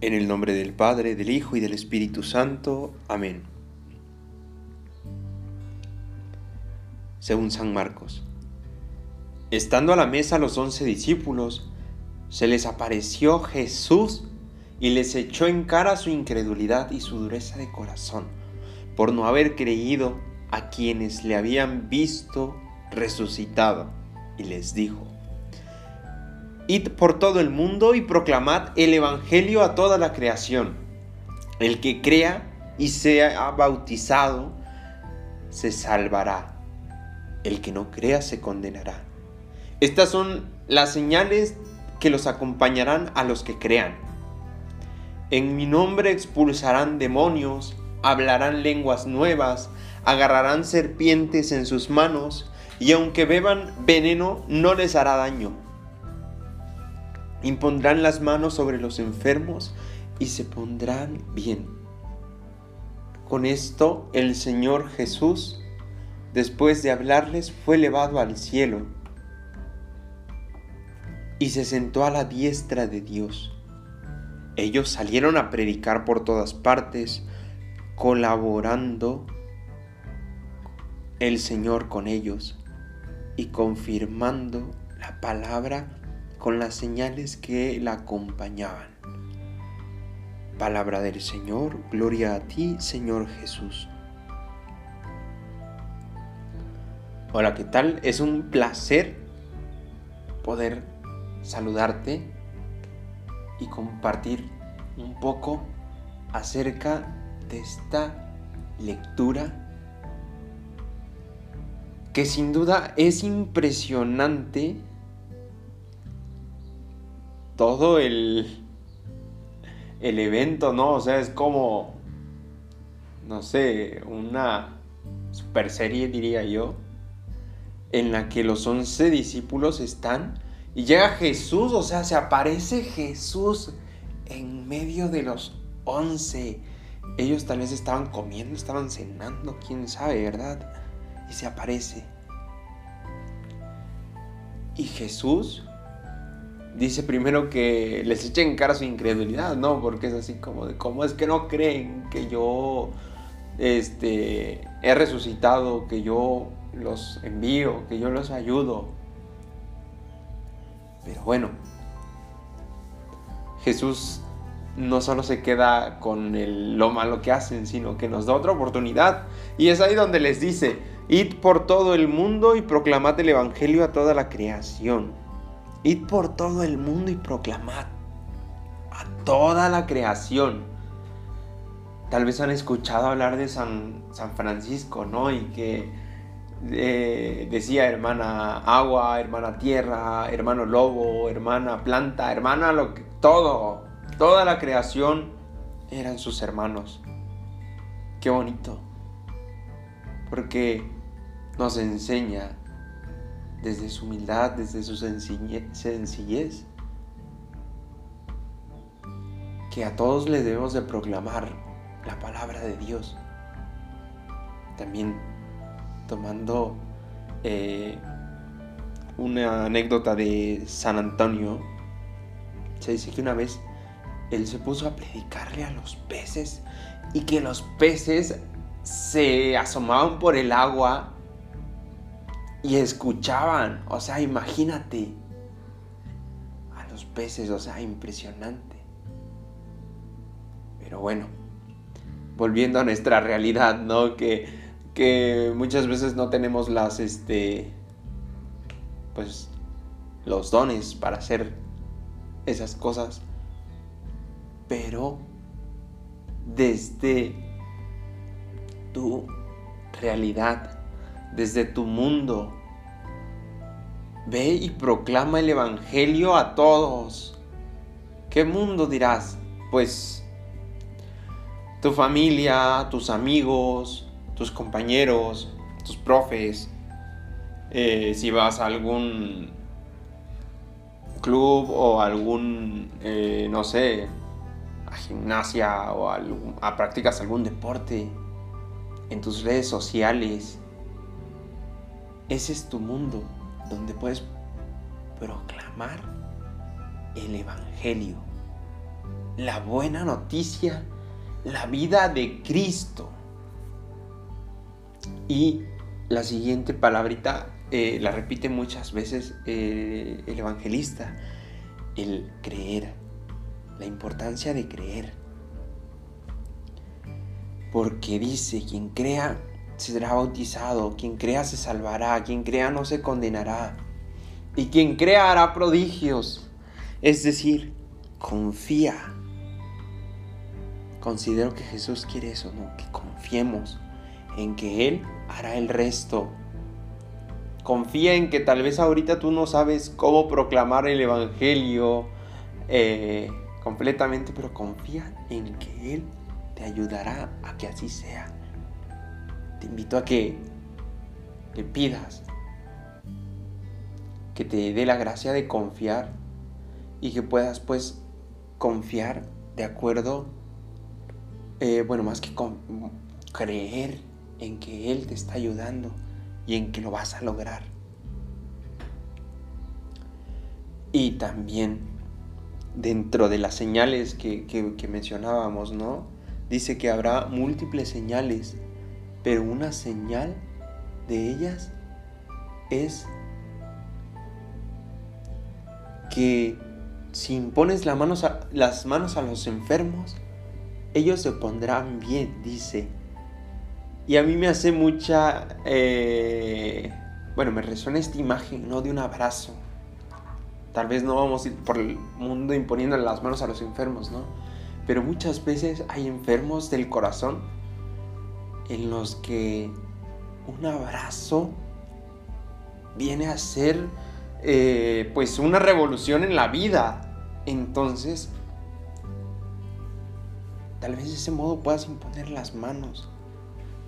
En el nombre del Padre, del Hijo y del Espíritu Santo. Amén. Según San Marcos. Estando a la mesa los once discípulos, se les apareció Jesús y les echó en cara su incredulidad y su dureza de corazón, por no haber creído a quienes le habían visto resucitado, y les dijo, Id por todo el mundo y proclamad el Evangelio a toda la creación. El que crea y sea bautizado se salvará. El que no crea se condenará. Estas son las señales que los acompañarán a los que crean. En mi nombre expulsarán demonios, hablarán lenguas nuevas, agarrarán serpientes en sus manos, y aunque beban veneno no les hará daño impondrán las manos sobre los enfermos y se pondrán bien. Con esto el Señor Jesús, después de hablarles, fue elevado al cielo y se sentó a la diestra de Dios. Ellos salieron a predicar por todas partes, colaborando el Señor con ellos y confirmando la palabra con las señales que la acompañaban. Palabra del Señor, gloria a ti, Señor Jesús. Hola, ¿qué tal? Es un placer poder saludarte y compartir un poco acerca de esta lectura que sin duda es impresionante todo el, el evento, ¿no? O sea, es como, no sé, una super serie, diría yo, en la que los once discípulos están y llega Jesús, o sea, se aparece Jesús en medio de los once. Ellos tal vez estaban comiendo, estaban cenando, quién sabe, ¿verdad? Y se aparece. Y Jesús dice primero que les echen en cara su incredulidad, ¿no? Porque es así como de, ¿cómo es que no creen que yo este, he resucitado, que yo los envío, que yo los ayudo? Pero bueno, Jesús no solo se queda con el, lo malo que hacen, sino que nos da otra oportunidad. Y es ahí donde les dice, id por todo el mundo y proclamad el Evangelio a toda la creación. Id por todo el mundo y proclamad a toda la creación. Tal vez han escuchado hablar de San, San Francisco, ¿no? Y que eh, decía hermana agua, hermana tierra, hermano lobo, hermana planta, hermana lo que, todo, toda la creación eran sus hermanos. Qué bonito. Porque nos enseña desde su humildad, desde su sencillez, que a todos le debemos de proclamar la palabra de Dios. También tomando eh, una anécdota de San Antonio, se dice que una vez él se puso a predicarle a los peces y que los peces se asomaban por el agua y escuchaban. O sea, imagínate a los peces, o sea, impresionante. Pero bueno, volviendo a nuestra realidad, ¿no? Que, que muchas veces no tenemos las, este, pues, los dones para hacer esas cosas. Pero desde tu realidad, desde tu mundo. Ve y proclama el Evangelio a todos. ¿Qué mundo dirás? Pues tu familia, tus amigos, tus compañeros, tus profes, eh, si vas a algún club o algún, eh, no sé, a gimnasia o a, practicas algún deporte, en tus redes sociales, ese es tu mundo donde puedes proclamar el Evangelio, la buena noticia, la vida de Cristo. Y la siguiente palabrita eh, la repite muchas veces eh, el evangelista, el creer, la importancia de creer. Porque dice, quien crea será bautizado, quien crea se salvará, quien crea no se condenará, y quien crea hará prodigios. Es decir, confía. Considero que Jesús quiere eso, ¿no? Que confiemos en que Él hará el resto Confía en que tal vez ahorita tú no sabes cómo proclamar el Evangelio eh, completamente, pero confía en que Él te ayudará a que así sea. Te invito a que le pidas que te dé la gracia de confiar y que puedas pues confiar de acuerdo, eh, bueno, más que creer en que Él te está ayudando y en que lo vas a lograr. Y también dentro de las señales que, mencionábamos, ¿no? Dice que habrá múltiples señales, pero una señal de ellas es que si impones las manos a, los enfermos, ellos se pondrán bien, dice y a mí me hace mucha... Eh, bueno, me resuena esta imagen, ¿no? De un abrazo. Tal vez no vamos a ir por el mundo imponiendo las manos a los enfermos, ¿no? Pero muchas veces hay enfermos del corazón en los que un abrazo viene a ser eh, pues una revolución en la vida. Entonces, tal vez de ese modo puedas imponer las manos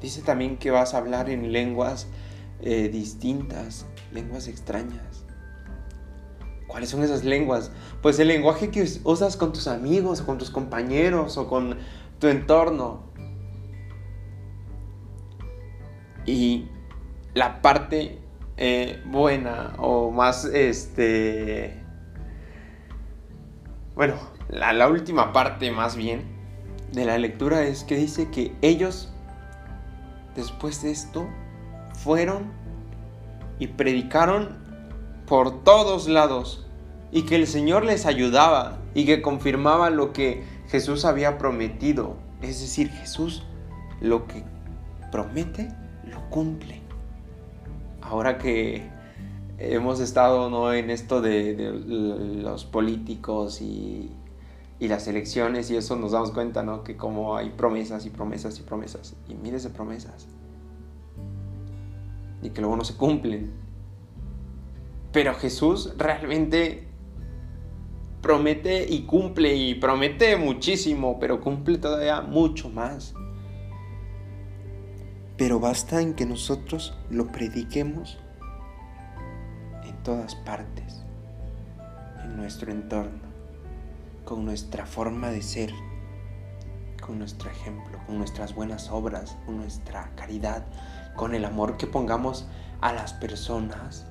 Dice también que vas a hablar en lenguas eh, distintas, lenguas extrañas. ¿Cuáles son esas lenguas? Pues el lenguaje que usas con tus amigos, o con tus compañeros, o con tu entorno. Y la parte eh, buena o más, este, bueno, la, la última parte más bien de la lectura es que dice que ellos después de esto, fueron y predicaron por todos lados y que el Señor les ayudaba y que confirmaba lo que Jesús había prometido. Es decir, Jesús lo que promete, lo cumple. Ahora que hemos estado ¿no? en esto de, los políticos y, y, las elecciones y eso nos damos cuenta ¿no? que como hay promesas y promesas y promesas y miles de promesas y que luego no se cumplen. Pero Jesús realmente promete y cumple y promete muchísimo, pero cumple todavía mucho más. Pero basta en que nosotros lo prediquemos en todas partes, en nuestro entorno, con nuestra forma de ser, con nuestro ejemplo, con nuestras buenas obras, con nuestra caridad, con el amor que pongamos a las personas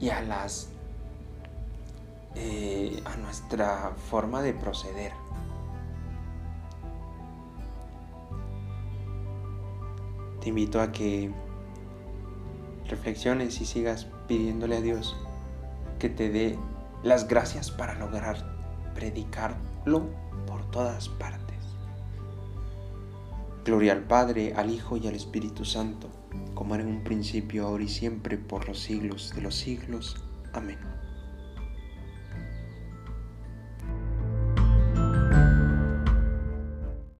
y a las eh, a nuestra forma de proceder. Te invito a que reflexiones y sigas pidiéndole a Dios que te dé las gracias para lograr predicarlo por todas partes. Gloria al Padre, al Hijo y al Espíritu Santo como era en un principio, ahora y siempre, por los siglos de los siglos. Amén.